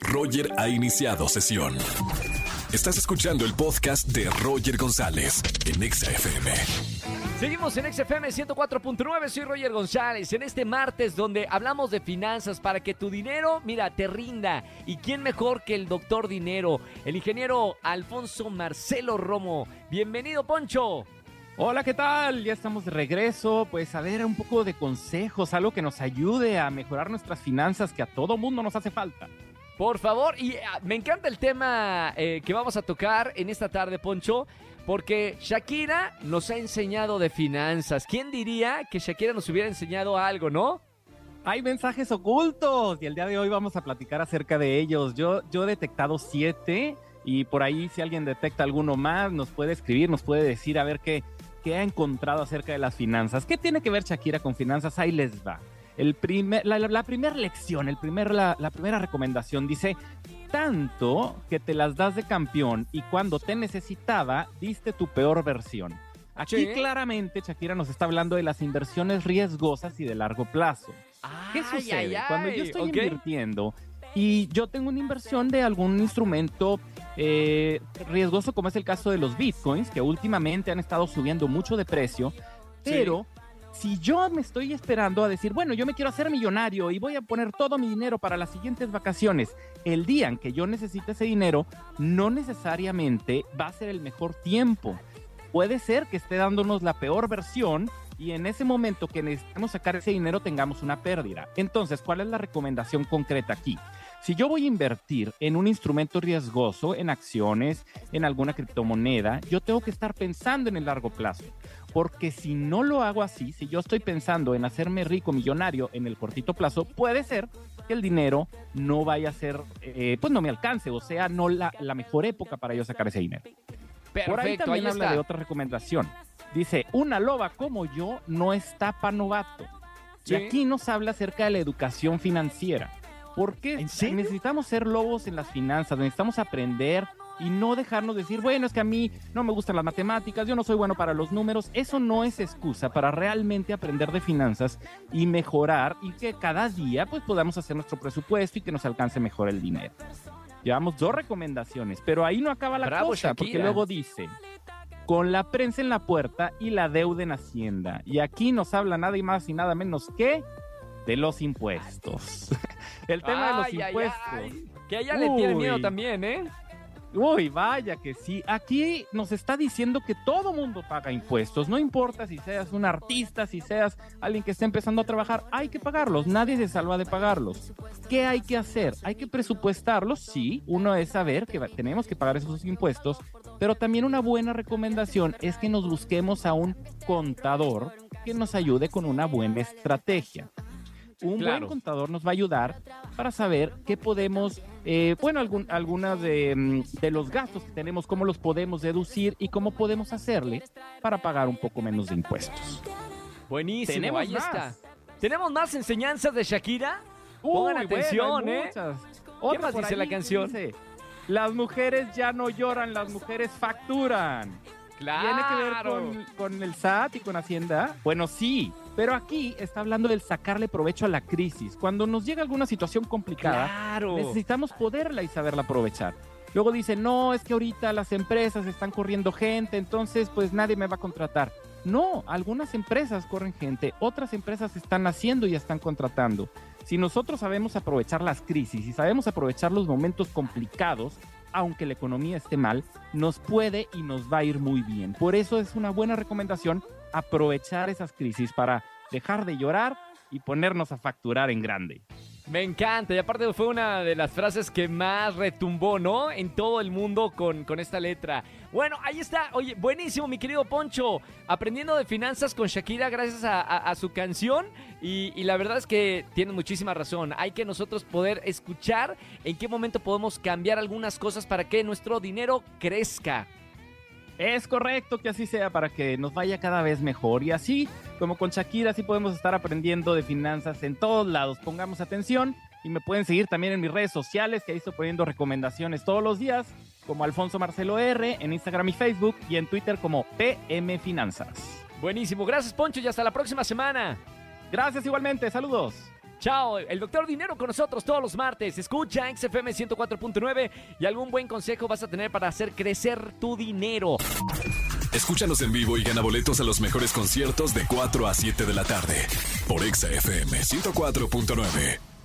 Roger ha iniciado sesión. Estás escuchando el podcast de Roger González en Exa FM. Seguimos en XFM 104.9, soy Roger González, en este martes donde hablamos de finanzas para que tu dinero, mira, te rinda. ¿Y quién mejor que el doctor dinero, el ingeniero Alfonso Marcelo Romo? Bienvenido, Poncho. Hola, ¿qué tal? Ya estamos de regreso, pues a ver un poco de consejos, algo que nos ayude a mejorar nuestras finanzas que a todo mundo nos hace falta. Por favor, y ah, me encanta el tema eh, que vamos a tocar en esta tarde, Poncho, porque Shakira nos ha enseñado de finanzas. ¿Quién diría que Shakira nos hubiera enseñado algo, no? Hay mensajes ocultos y el día de hoy vamos a platicar acerca de ellos. Yo, yo he detectado siete y por ahí si alguien detecta alguno más nos puede escribir, nos puede decir a ver qué, qué ha encontrado acerca de las finanzas. ¿Qué tiene que ver Shakira con finanzas? Ahí les va. El primer, la, la, primera lección, el primer, la, la primera recomendación dice, tanto que te las das de campeón y cuando te necesitaba, diste tu peor versión. Aquí Sí. claramente Shakira nos está hablando de las inversiones riesgosas y de largo plazo. ¿Qué sucede? ay, ay, Cuando yo estoy invirtiendo y yo tengo una inversión de algún instrumento eh, riesgoso, como es el caso de los bitcoins, que últimamente han estado subiendo mucho de precio, pero si yo me estoy esperando a decir, bueno, yo me quiero hacer millonario y voy a poner todo mi dinero para las siguientes vacaciones, el día en que yo necesite ese dinero, no necesariamente va a ser el mejor tiempo. Puede ser que esté dándonos la peor versión y en ese momento que necesitamos sacar ese dinero tengamos una pérdida. Entonces, ¿cuál es la recomendación concreta aquí? Si yo voy a invertir en un instrumento riesgoso, en acciones, en alguna criptomoneda, yo tengo que estar pensando en el largo plazo. Porque si no lo hago así, si yo estoy pensando en hacerme rico, millonario en el cortito plazo, puede ser que el dinero no vaya a ser, eh, pues no me alcance, o sea, no la, la mejor época para yo sacar ese dinero. Por ahí también ahí habla está. de otra recomendación. Dice, una loba como yo no está pa' novato. Sí. Y aquí nos habla acerca de la educación financiera. Porque ¿En serio? necesitamos ser lobos en las finanzas, necesitamos aprender y no dejarnos decir, bueno, es que a mí no me gustan las matemáticas, yo no soy bueno para los números. Eso no es excusa para realmente aprender de finanzas y mejorar y que cada día pues podamos hacer nuestro presupuesto y que nos alcance mejor el dinero. Llevamos dos recomendaciones, pero ahí no acaba la Bravo, cosa, porque luego dice, con la prensa en la puerta y la deuda en Hacienda. Y aquí nos habla nada y más y nada menos que de los impuestos. El tema de los ay, impuestos. ay. Que a ella le tiene miedo también, ¿eh? Uy, vaya que sí. Aquí nos está diciendo que todo mundo paga impuestos. No importa si seas un artista, si seas alguien que está empezando a trabajar, hay que pagarlos. Nadie se salva de pagarlos. ¿Qué hay que hacer? Hay que presupuestarlos. Sí, uno es saber que tenemos que pagar esos impuestos, pero también una buena recomendación es que nos busquemos a un contador que nos ayude con una buena estrategia. Un Claro. buen contador nos va a ayudar para saber qué podemos, eh, bueno, algún, algunas de, mm, de los gastos que tenemos, cómo los podemos deducir y cómo podemos hacerle para pagar un poco menos de impuestos. Buenísimo, Tenemos ahí más. está. ¿Tenemos más enseñanzas de Shakira? Uy, Pongan atención, ¿eh? ¿Qué más dice la canción? dice, las mujeres ya no lloran, las mujeres facturan. Claro. ¿Tiene que ver con, con el SAT y con Hacienda? Bueno, sí, pero aquí está hablando del sacarle provecho a la crisis. Cuando nos llega alguna situación complicada, Claro. necesitamos poderla y saberla aprovechar. Luego dice, no, es que ahorita las empresas están corriendo gente, entonces pues nadie me va a contratar. No, algunas empresas corren gente, otras empresas están haciendo y están contratando. Si nosotros sabemos aprovechar las crisis y sabemos aprovechar los momentos complicados, aunque la economía esté mal, nos puede y nos va a ir muy bien. Por eso es una buena recomendación aprovechar esas crisis para dejar de llorar y ponernos a facturar en grande. Me encanta, y aparte fue una de las frases que más retumbó, ¿no? En todo el mundo con, con esta letra. Bueno, ahí está. Oye, buenísimo, mi querido Poncho. Aprendiendo de finanzas con Shakira gracias a, su canción. Y, y la verdad es que tiene muchísima razón. Hay que nosotros poder escuchar en qué momento podemos cambiar algunas cosas para que nuestro dinero crezca. Es correcto que así sea para que nos vaya cada vez mejor y así como con Shakira así podemos estar aprendiendo de finanzas en todos lados. Pongamos atención y me pueden seguir también en mis redes sociales que ahí estoy poniendo recomendaciones todos los días como Alfonso Marcelo R en Instagram y Facebook y en Twitter como PM Finanzas. Buenísimo, gracias Poncho y hasta la próxima semana. Gracias igualmente, saludos. Chao, el doctor Dinero con nosotros todos los martes. Escucha XFM 104.9 y algún buen consejo vas a tener para hacer crecer tu dinero. Escúchanos en vivo y gana boletos a los mejores conciertos de 4 a 7 de la tarde por XFM 104.9.